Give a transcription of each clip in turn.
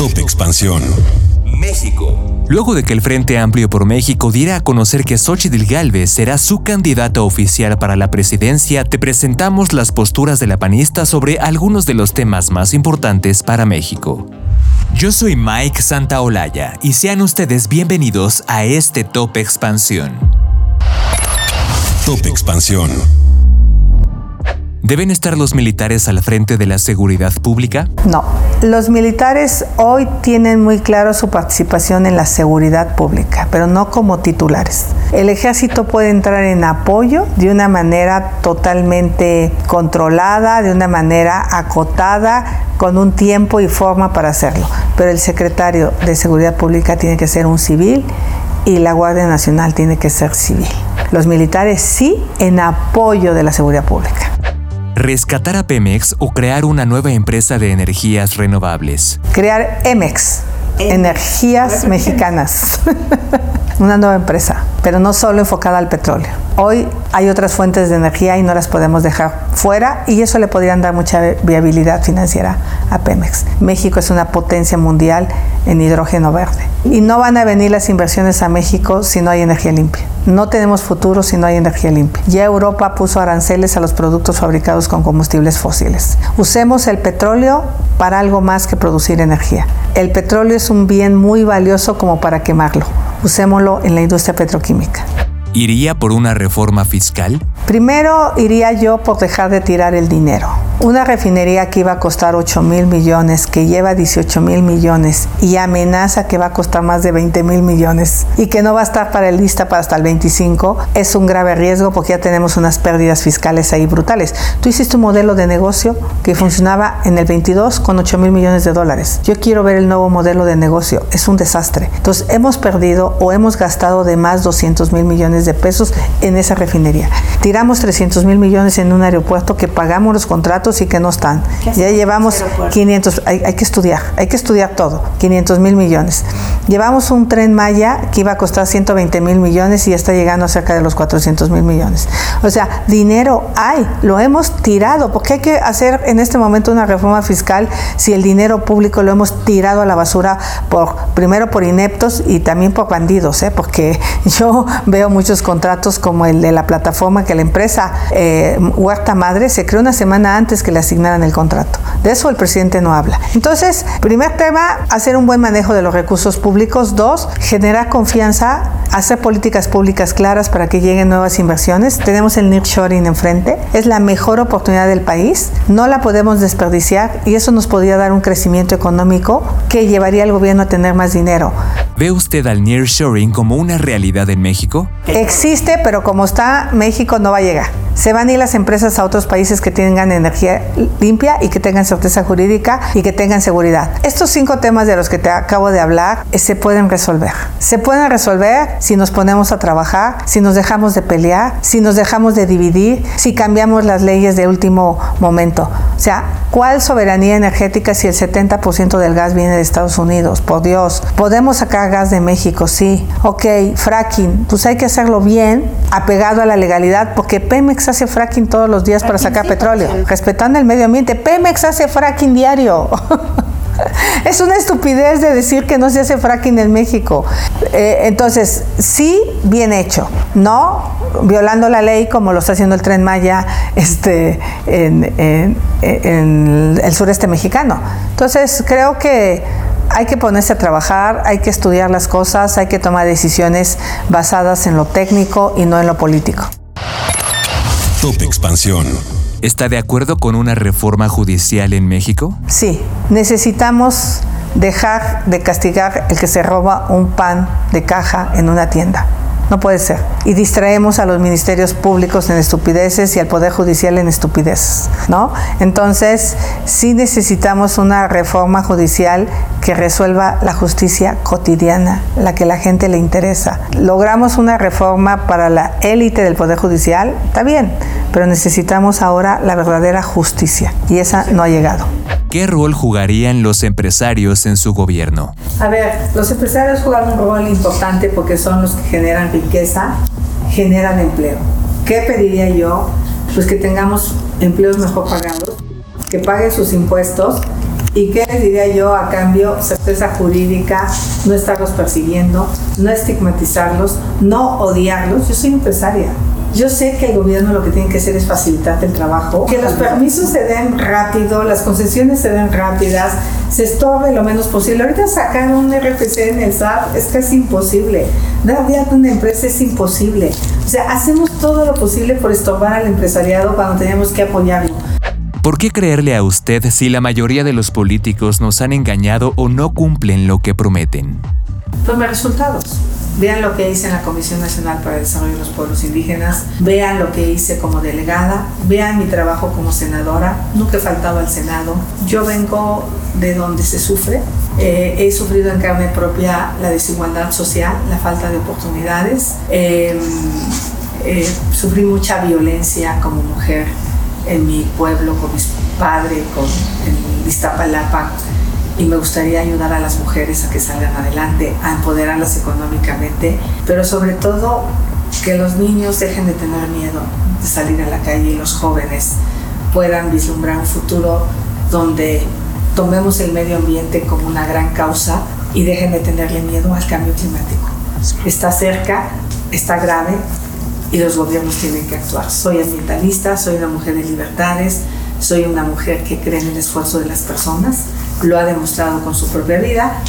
Top Expansión. México. Luego de que el Frente Amplio por México diera a conocer que Xochitl Gálvez será su candidata oficial para la presidencia, te presentamos las posturas de la panista sobre algunos de los temas más importantes para México. Yo soy Mike Santaolalla y sean ustedes bienvenidos a este Top Expansión. Top Expansión. ¿Deben estar los militares al frente de la seguridad pública? No, los militares hoy tienen muy claro su participación en la seguridad pública, pero no como titulares. El ejército puede entrar en apoyo de una manera totalmente controlada, de una manera acotada, con un tiempo y forma para hacerlo, pero el secretario de Seguridad Pública tiene que ser un civil y la Guardia Nacional tiene que ser civil. Los militares sí en apoyo de la seguridad pública rescatar a Pemex o crear una nueva empresa de energías renovables. Crear Emex, Energías Mexicanas. una nueva empresa, pero no solo enfocada al petróleo. Hoy hay otras fuentes de energía y no las podemos dejar fuera y eso le podrían dar mucha viabilidad financiera a Pemex. México es una potencia mundial en hidrógeno verde y no van a venir las inversiones a México si no hay energía limpia. No tenemos futuro si no hay energía limpia. Ya Europa puso aranceles a los productos fabricados con combustibles fósiles. Usemos el petróleo para algo más que producir energía. El petróleo es un bien muy valioso como para quemarlo. Usémoslo en la industria petroquímica. ¿Iría por una reforma fiscal? Primero iría yo por dejar de tirar el dinero. Una refinería que iba a costar 8 mil millones, que lleva 18 mil millones y amenaza que va a costar más de 20 mil millones y que no va a estar para el lista para hasta el 25, es un grave riesgo porque ya tenemos unas pérdidas fiscales ahí brutales. Tú hiciste un modelo de negocio que funcionaba en el 22 con 8 mil millones de dólares. Yo quiero ver el nuevo modelo de negocio. Es un desastre. Entonces hemos perdido o hemos gastado de más 200 mil millones de pesos en esa refinería. Tiramos 300 mil millones en un aeropuerto que pagamos los contratos y que no están. Ya llevamos 500, hay, hay, que estudiar, hay que estudiar todo, 500 mil millones. Llevamos un tren Maya que iba a costar 120 mil millones y ya está llegando a cerca de los 400 mil millones. O sea, dinero hay, lo hemos tirado, porque hay que hacer en este momento una reforma fiscal si el dinero público lo hemos tirado a la basura por primero por ineptos y también por bandidos, ¿eh? porque yo veo muchos contratos como el de la plataforma que la empresa eh, Huerta Madre se creó una semana antes que le asignaran el contrato. De eso el presidente no habla. Entonces, primer tema, hacer un buen manejo de los recursos públicos. Dos, generar confianza, hacer políticas públicas claras para que lleguen nuevas inversiones. Tenemos el nearshoring enfrente. Es la mejor oportunidad del país. No la podemos desperdiciar y eso nos podría dar un crecimiento económico que llevaría al gobierno a tener más dinero. ¿Ve usted al nearshoring como una realidad en México? Existe, pero como está, México no va a llegar. Se van a ir las empresas a otros países que tengan energía limpia y que tengan certeza jurídica y que tengan seguridad. Estos cinco temas de los que te acabo de hablar eh, se pueden resolver. Se pueden resolver si nos ponemos a trabajar, si nos dejamos de pelear, si nos dejamos de dividir, si cambiamos las leyes de último momento. O sea, ¿cuál soberanía energética si el 70% del gas viene de Estados Unidos? Por Dios, podemos sacar gas de México, sí. Ok, fracking, pues hay que hacerlo bien, apegado a la legalidad, porque Pemex hace fracking todos los días para sacar petróleo, respetando el medio ambiente. Pemex hace fracking diario. es una estupidez de decir que no se hace fracking en México. Eh, entonces, sí, bien hecho, no violando la ley como lo está haciendo el tren Maya este, en, en el sureste mexicano. Entonces, creo que hay que ponerse a trabajar, hay que estudiar las cosas, hay que tomar decisiones basadas en lo técnico y no en lo político. Top Expansión. ¿Está de acuerdo con una reforma judicial en México? Sí, necesitamos dejar de castigar el que se roba un pan de caja en una tienda. No puede ser. Y distraemos a los ministerios públicos en estupideces y al Poder Judicial en estupideces, ¿no? Entonces, sí necesitamos una reforma judicial que resuelva la justicia cotidiana, la que la gente le interesa. Logramos una reforma para la élite del Poder Judicial, está bien, pero necesitamos ahora la verdadera justicia y esa no ha llegado. ¿Qué rol jugarían los empresarios en su gobierno? A ver, los empresarios juegan un rol importante porque son los que generan riqueza, generan empleo. ¿Qué pediría yo? Pues que tengamos empleos mejor pagados, que paguen sus impuestos ¿Y qué les diría yo a cambio? Certeza jurídica, no estarlos persiguiendo, no estigmatizarlos, no odiarlos. Yo soy empresaria. Yo sé que el gobierno lo que tiene que hacer es facilitar el trabajo, que los permisos se den rápido, las concesiones se den rápidas, se estorbe lo menos posible. Ahorita sacar un RFC en el SAT es casi imposible. Dar de alta una empresa es imposible. O sea, hacemos todo lo posible por estorbar al empresariado cuando tenemos que apoyarlo. ¿Por qué creerle a usted si la mayoría de los políticos nos han engañado o no cumplen lo que prometen? Pues mis resultados. Vean lo que hice en la Comisión Nacional para el Desarrollo de los Pueblos Indígenas, vean lo que hice como delegada, vean mi trabajo como senadora, nunca he faltado al Senado. Yo vengo de donde se sufre, eh, he sufrido en carne propia la desigualdad social, la falta de oportunidades, em, eh, sufrí mucha violencia como mujer en mi pueblo, con mis padres, con, en Iztapalapa y me gustaría ayudar a las mujeres a que salgan adelante, a empoderarlas económicamente, pero sobre todo que los niños dejen de tener miedo de salir a la calle y los jóvenes puedan vislumbrar un futuro donde tomemos el medio ambiente como una gran causa y dejen de tenerle miedo al cambio climático. Está cerca, está grave y los gobiernos tienen que actuar. Soy ambientalista, soy una mujer de libertades, soy una mujer que cree en el esfuerzo de las personas lo ha demostrado con su propia vida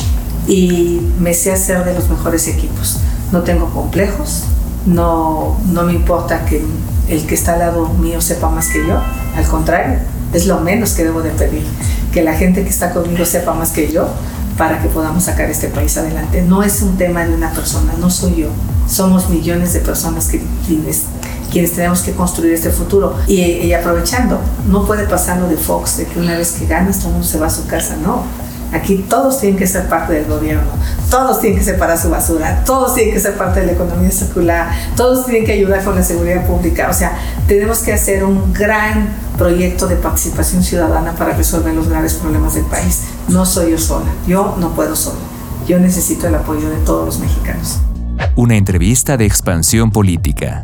y me sé hacer de los mejores equipos. No tengo complejos, no, no me importa que el que está al lado mío sepa más que yo, al contrario, es lo menos que debo de pedir, que la gente que está conmigo sepa más que yo para que podamos sacar este país adelante. No es un tema de una persona, no soy yo, somos millones de personas que quienes tenemos que construir este futuro. Y, aprovechando, no puede pasar lo de Fox, de que una vez que ganas todo el mundo se va a su casa, no. Aquí todos tienen que ser parte del gobierno, todos tienen que separar su basura, todos tienen que ser parte de la economía circular, todos tienen que ayudar con la seguridad pública. O sea, tenemos que hacer un gran proyecto de participación ciudadana para resolver los graves problemas del país. No soy yo sola, yo no puedo solo, yo necesito el apoyo de todos los mexicanos. Una entrevista de expansión política.